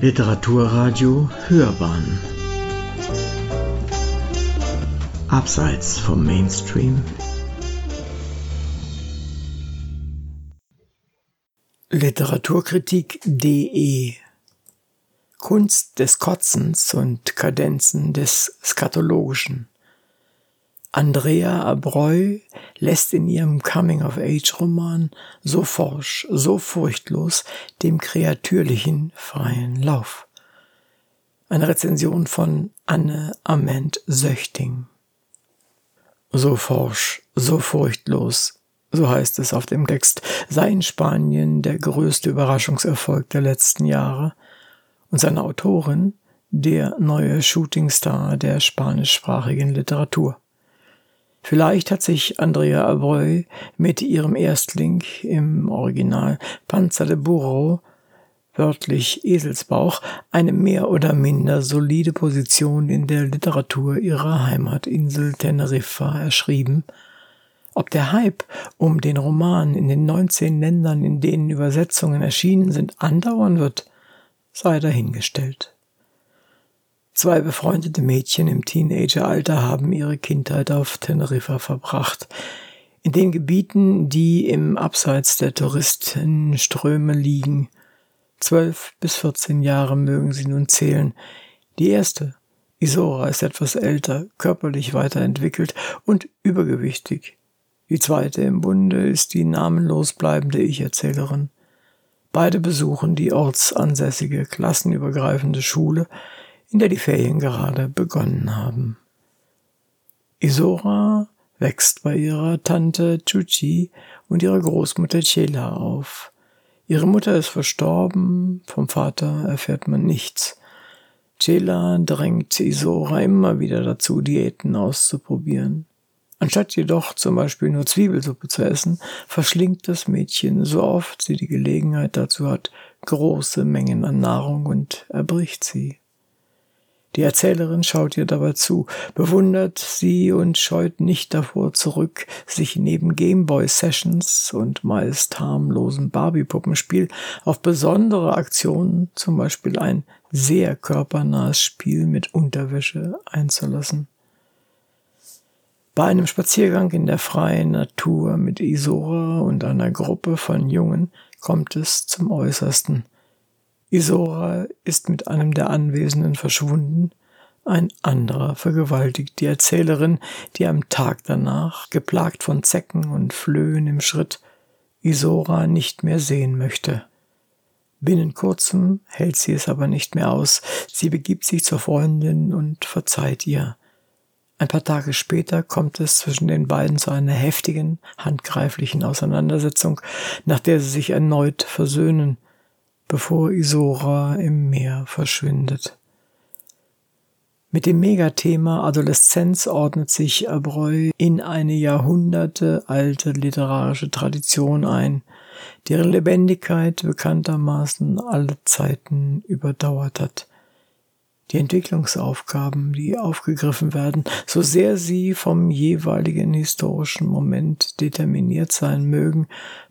Literaturradio Hörbahn. Abseits vom Mainstream. Literaturkritik.de Kunst des Kotzens und Kadenzen des Skatologischen Andrea Abreu lässt in ihrem Coming-of-Age-Roman so forsch, so furchtlos dem Kreatürlichen freien Lauf. Eine Rezension von Anne Ament Söchting. So forsch, so furchtlos, so heißt es auf dem Text, sei in Spanien der größte Überraschungserfolg der letzten Jahre und seine Autorin der neue Shootingstar der spanischsprachigen Literatur. Vielleicht hat sich Andrea Abreu mit ihrem Erstling im Original Panzer de Burro, wörtlich Eselsbauch, eine mehr oder minder solide Position in der Literatur ihrer Heimatinsel Teneriffa erschrieben. Ob der Hype um den Roman in den 19 Ländern, in denen Übersetzungen erschienen sind, andauern wird, sei dahingestellt. Zwei befreundete Mädchen im Teenageralter haben ihre Kindheit auf Teneriffa verbracht. In den Gebieten, die im Abseits der Touristenströme liegen. Zwölf bis vierzehn Jahre mögen sie nun zählen. Die erste, Isora, ist etwas älter, körperlich weiterentwickelt und übergewichtig. Die zweite im Bunde ist die namenlos bleibende Ich-Erzählerin. Beide besuchen die ortsansässige klassenübergreifende Schule, in der die Ferien gerade begonnen haben. Isora wächst bei ihrer Tante Chuchi und ihrer Großmutter Chela auf. Ihre Mutter ist verstorben, vom Vater erfährt man nichts. Chela drängt Isora immer wieder dazu, Diäten auszuprobieren. Anstatt jedoch zum Beispiel nur Zwiebelsuppe zu essen, verschlingt das Mädchen so oft sie die Gelegenheit dazu hat, große Mengen an Nahrung und erbricht sie. Die Erzählerin schaut ihr dabei zu, bewundert sie und scheut nicht davor zurück, sich neben Gameboy-Sessions und meist harmlosem Barbie-Puppenspiel auf besondere Aktionen, zum Beispiel ein sehr körpernahes Spiel mit Unterwäsche, einzulassen. Bei einem Spaziergang in der freien Natur mit Isora und einer Gruppe von Jungen kommt es zum Äußersten – Isora ist mit einem der Anwesenden verschwunden, ein anderer vergewaltigt die Erzählerin, die am Tag danach, geplagt von Zecken und Flöhen im Schritt, Isora nicht mehr sehen möchte. Binnen kurzem hält sie es aber nicht mehr aus, sie begibt sich zur Freundin und verzeiht ihr. Ein paar Tage später kommt es zwischen den beiden zu einer heftigen, handgreiflichen Auseinandersetzung, nach der sie sich erneut versöhnen, bevor Isora im Meer verschwindet. Mit dem Megathema Adoleszenz ordnet sich Abreu in eine jahrhundertealte literarische Tradition ein, deren Lebendigkeit bekanntermaßen alle Zeiten überdauert hat. Die Entwicklungsaufgaben, die aufgegriffen werden, so sehr sie vom jeweiligen historischen Moment determiniert sein mögen,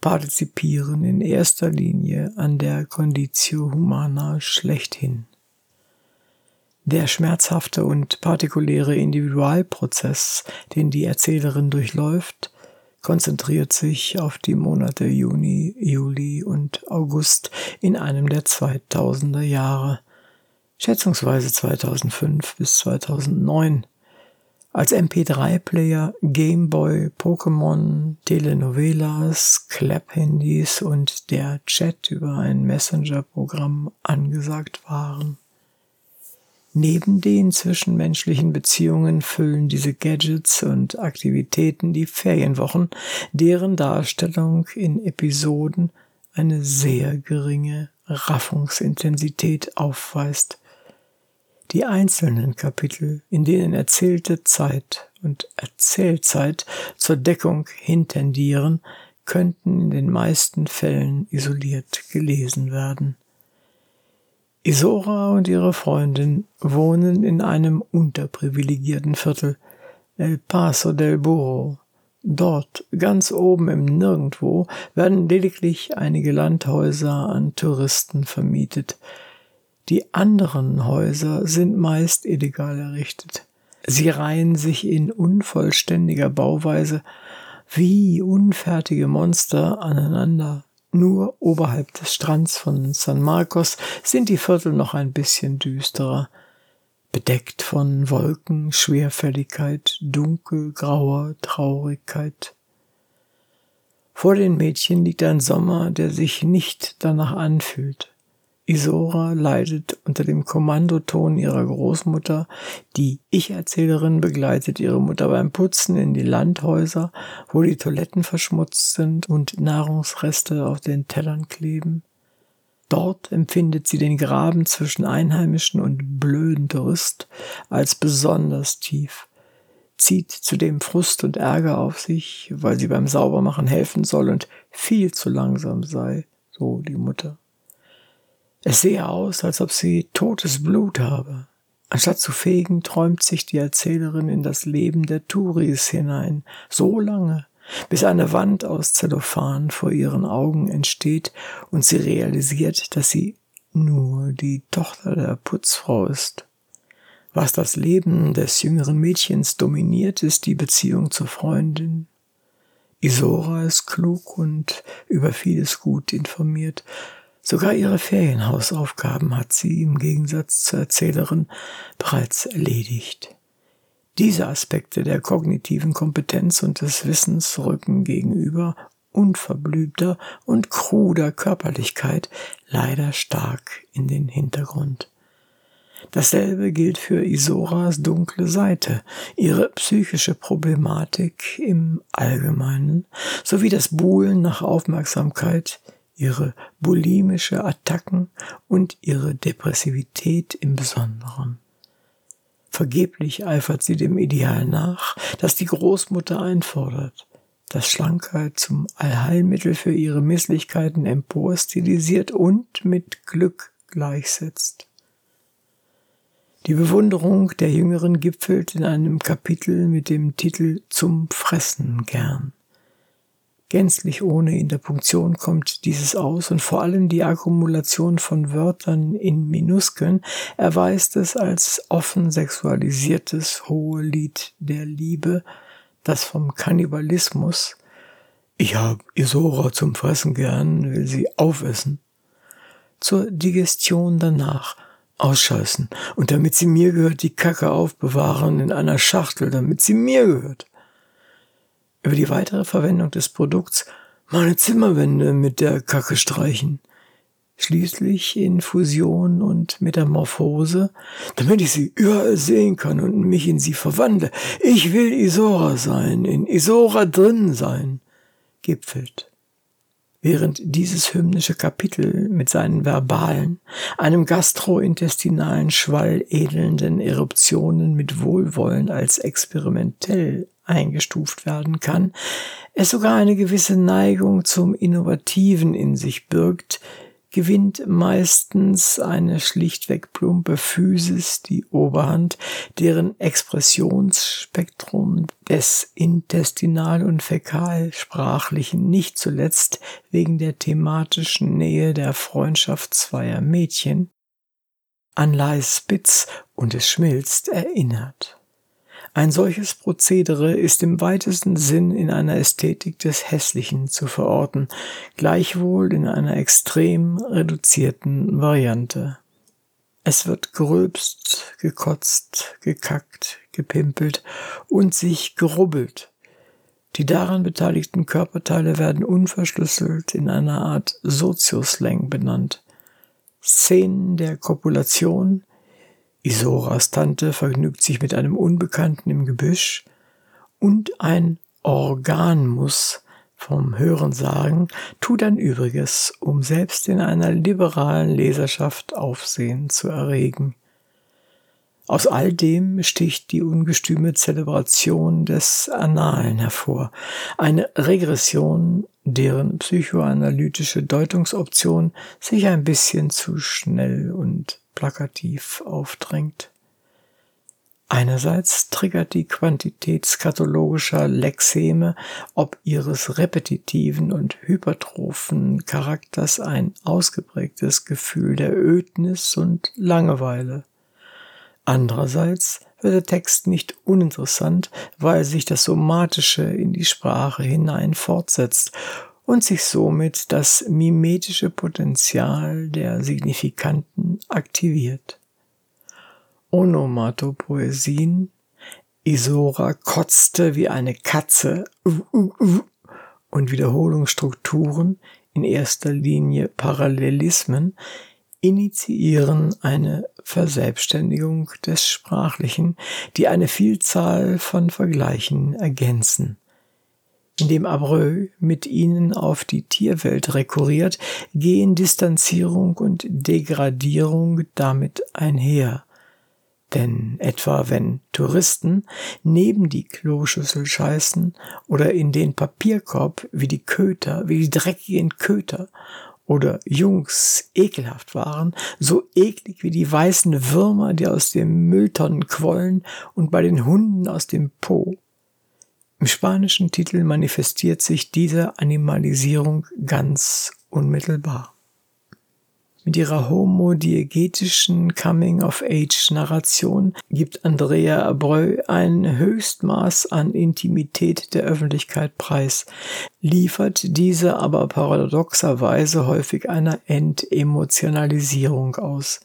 partizipieren in erster Linie an der Conditio Humana schlechthin. Der schmerzhafte und partikuläre Individualprozess, den die Erzählerin durchläuft, konzentriert sich auf die Monate Juni, Juli und August in einem der 2000er Jahre, schätzungsweise 2005 bis 2009, als MP3-Player, Gameboy, Pokémon, Telenovelas, Clap-Handys und der Chat über ein Messenger-Programm angesagt waren. Neben den zwischenmenschlichen Beziehungen füllen diese Gadgets und Aktivitäten die Ferienwochen, deren Darstellung in Episoden eine sehr geringe Raffungsintensität aufweist. Die einzelnen Kapitel, in denen erzählte Zeit und Erzählzeit zur Deckung hintendieren, könnten in den meisten Fällen isoliert gelesen werden. Isora und ihre Freundin wohnen in einem unterprivilegierten Viertel, El Paso del Burro. Dort, ganz oben im Nirgendwo, werden lediglich einige Landhäuser an Touristen vermietet. Die anderen Häuser sind meist illegal errichtet. Sie reihen sich in unvollständiger Bauweise wie unfertige Monster aneinander. Nur oberhalb des Strands von San Marcos sind die Viertel noch ein bisschen düsterer, bedeckt von Wolken, Schwerfälligkeit, dunkelgrauer Traurigkeit. Vor den Mädchen liegt ein Sommer, der sich nicht danach anfühlt. Isora leidet unter dem Kommandoton ihrer Großmutter. Die Ich-Erzählerin begleitet ihre Mutter beim Putzen in die Landhäuser, wo die Toiletten verschmutzt sind und Nahrungsreste auf den Tellern kleben. Dort empfindet sie den Graben zwischen Einheimischen und blöden Tourist als besonders tief, zieht zudem Frust und Ärger auf sich, weil sie beim Saubermachen helfen soll und viel zu langsam sei, so die Mutter. Es sehe aus, als ob sie totes Blut habe. Anstatt zu fegen, träumt sich die Erzählerin in das Leben der Touris hinein, so lange, bis eine Wand aus Zellophan vor ihren Augen entsteht und sie realisiert, dass sie nur die Tochter der Putzfrau ist. Was das Leben des jüngeren Mädchens dominiert, ist die Beziehung zur Freundin. Isora ist klug und über vieles gut informiert, Sogar ihre Ferienhausaufgaben hat sie im Gegensatz zur Erzählerin bereits erledigt. Diese Aspekte der kognitiven Kompetenz und des Wissens rücken gegenüber unverblümter und kruder Körperlichkeit leider stark in den Hintergrund. Dasselbe gilt für Isoras dunkle Seite, ihre psychische Problematik im Allgemeinen sowie das Buhlen nach Aufmerksamkeit ihre bulimische Attacken und ihre Depressivität im Besonderen. Vergeblich eifert sie dem Ideal nach, das die Großmutter einfordert, das Schlankheit zum Allheilmittel für ihre Misslichkeiten emporstilisiert und mit Glück gleichsetzt. Die Bewunderung der Jüngeren gipfelt in einem Kapitel mit dem Titel Zum Fressen gern. Gänzlich ohne Interpunktion kommt dieses aus. Und vor allem die Akkumulation von Wörtern in Minuskeln erweist es als offen sexualisiertes hohe Lied der Liebe, das vom Kannibalismus ich hab Isora zum Fressen gern, will sie aufessen, zur Digestion danach ausscheißen. Und damit sie mir gehört, die Kacke aufbewahren in einer Schachtel, damit sie mir gehört über die weitere Verwendung des Produkts meine Zimmerwände mit der Kacke streichen. Schließlich in Fusion und Metamorphose, damit ich sie überall sehen kann und mich in sie verwandle. Ich will Isora sein, in Isora drin sein, gipfelt. Während dieses hymnische Kapitel mit seinen verbalen, einem gastrointestinalen Schwall edelnden Eruptionen mit Wohlwollen als experimentell eingestuft werden kann, es sogar eine gewisse Neigung zum Innovativen in sich birgt, gewinnt meistens eine schlichtweg plumpe Physis die Oberhand, deren Expressionsspektrum des intestinal- und fäkalsprachlichen nicht zuletzt wegen der thematischen Nähe der Freundschaft zweier Mädchen an Leis Spitz und es schmilzt erinnert. Ein solches Prozedere ist im weitesten Sinn in einer Ästhetik des Hässlichen zu verorten, gleichwohl in einer extrem reduzierten Variante. Es wird gerülpst, gekotzt, gekackt, gepimpelt und sich gerubbelt. Die daran beteiligten Körperteile werden unverschlüsselt in einer Art Sozioslang benannt. Szenen der Kopulation, Isoras Tante vergnügt sich mit einem Unbekannten im Gebüsch und ein Organ muss vom Hörensagen tut ein Übriges, um selbst in einer liberalen Leserschaft Aufsehen zu erregen. Aus all dem sticht die ungestüme Zelebration des Analen hervor, eine Regression, deren psychoanalytische Deutungsoption sich ein bisschen zu schnell und plakativ aufdrängt. Einerseits triggert die Quantität skatologischer Lexeme ob ihres repetitiven und hypertrophen Charakters ein ausgeprägtes Gefühl der Ödnis und Langeweile. Andererseits wird der Text nicht uninteressant, weil sich das Somatische in die Sprache hinein fortsetzt und sich somit das mimetische Potenzial der Signifikanten aktiviert. Onomatopoesien. Isora kotzte wie eine Katze uh, uh, uh, und Wiederholungsstrukturen, in erster Linie Parallelismen, initiieren eine Verselbstständigung des Sprachlichen, die eine Vielzahl von Vergleichen ergänzen. Indem Abreu mit ihnen auf die Tierwelt rekurriert, gehen Distanzierung und Degradierung damit einher. Denn etwa wenn Touristen neben die Kloschüssel scheißen oder in den Papierkorb wie die Köter, wie die dreckigen Köter oder Jungs ekelhaft waren, so eklig wie die weißen Würmer, die aus dem Mülltonnen quollen und bei den Hunden aus dem Po. Im spanischen Titel manifestiert sich diese Animalisierung ganz unmittelbar. Mit ihrer homodiegetischen Coming-of-Age-Narration gibt Andrea Abreu ein Höchstmaß an Intimität der Öffentlichkeit preis, liefert diese aber paradoxerweise häufig einer Entemotionalisierung aus.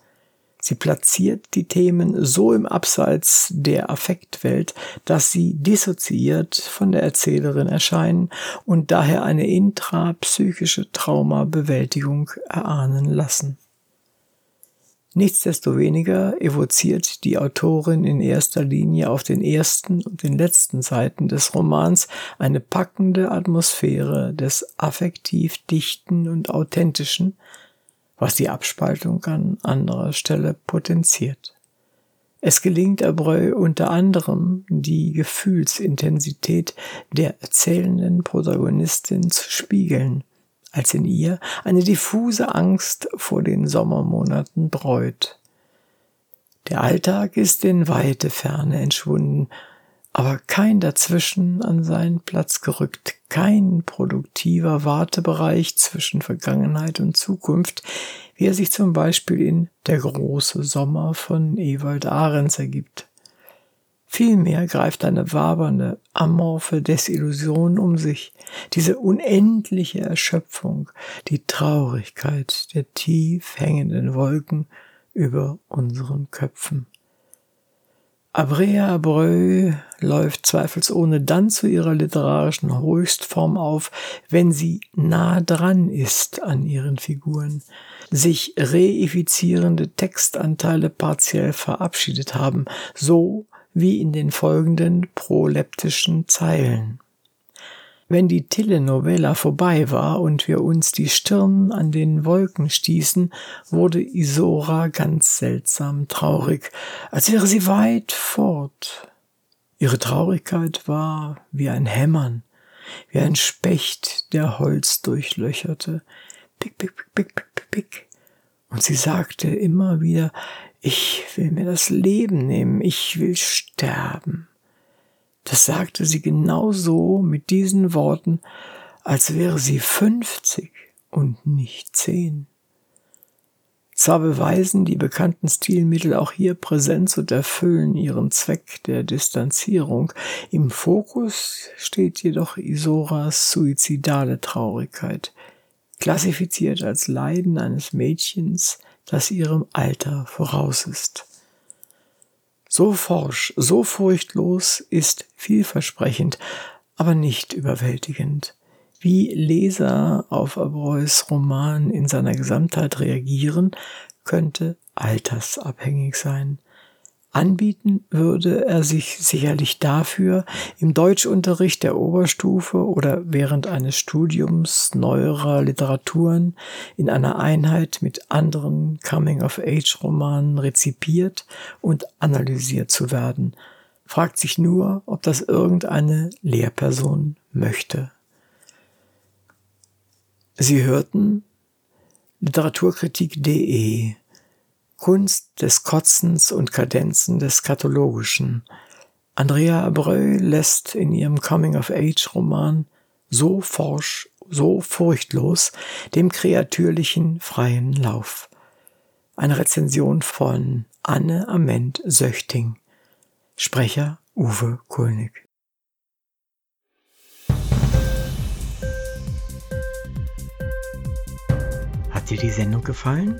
Sie platziert die Themen so im Abseits der Affektwelt, dass sie dissoziiert von der Erzählerin erscheinen und daher eine intrapsychische Traumabewältigung erahnen lassen. Nichtsdestoweniger evoziert die Autorin in erster Linie auf den ersten und den letzten Seiten des Romans eine packende Atmosphäre des affektiv Dichten und Authentischen, was die Abspaltung an anderer Stelle potenziert. Es gelingt Abreu unter anderem, die Gefühlsintensität der erzählenden Protagonistin zu spiegeln, als in ihr eine diffuse Angst vor den Sommermonaten bräut. Der Alltag ist in weite Ferne entschwunden, aber kein dazwischen an seinen Platz gerückt, kein produktiver Wartebereich zwischen Vergangenheit und Zukunft, wie er sich zum Beispiel in Der große Sommer von Ewald Ahrens ergibt. Vielmehr greift eine wabernde, amorphe Desillusion um sich, diese unendliche Erschöpfung, die Traurigkeit der tief hängenden Wolken über unseren Köpfen. Abrea Abreu läuft zweifelsohne dann zu ihrer literarischen Höchstform auf, wenn sie nah dran ist an ihren Figuren, sich reifizierende Textanteile partiell verabschiedet haben, so wie in den folgenden proleptischen Zeilen. Wenn die Telenovela vorbei war und wir uns die Stirn an den Wolken stießen, wurde Isora ganz seltsam traurig, als wäre sie weit fort. Ihre Traurigkeit war wie ein Hämmern, wie ein Specht, der Holz durchlöcherte. Pick, pick, pick, pick, pick, pick. Und sie sagte immer wieder, ich will mir das Leben nehmen, ich will sterben. Das sagte sie genau so mit diesen Worten, als wäre sie fünfzig und nicht zehn. Zwar beweisen die bekannten Stilmittel auch hier Präsenz und erfüllen ihren Zweck der Distanzierung, im Fokus steht jedoch Isoras suizidale Traurigkeit, klassifiziert als Leiden eines Mädchens, das ihrem Alter voraus ist. So forsch, so furchtlos ist vielversprechend, aber nicht überwältigend. Wie Leser auf Abreus Roman in seiner Gesamtheit reagieren, könnte altersabhängig sein. Anbieten würde er sich sicherlich dafür, im Deutschunterricht der Oberstufe oder während eines Studiums neuerer Literaturen in einer Einheit mit anderen Coming-of-Age-Romanen rezipiert und analysiert zu werden, fragt sich nur, ob das irgendeine Lehrperson möchte. Sie hörten literaturkritik.de Kunst des Kotzens und Kadenzen des Kathologischen. Andrea Abreu lässt in ihrem Coming-of-Age-Roman so forsch, so furchtlos dem kreatürlichen freien Lauf. Eine Rezension von Anne Ament Söchting. Sprecher Uwe Kulnig. Hat dir die Sendung gefallen?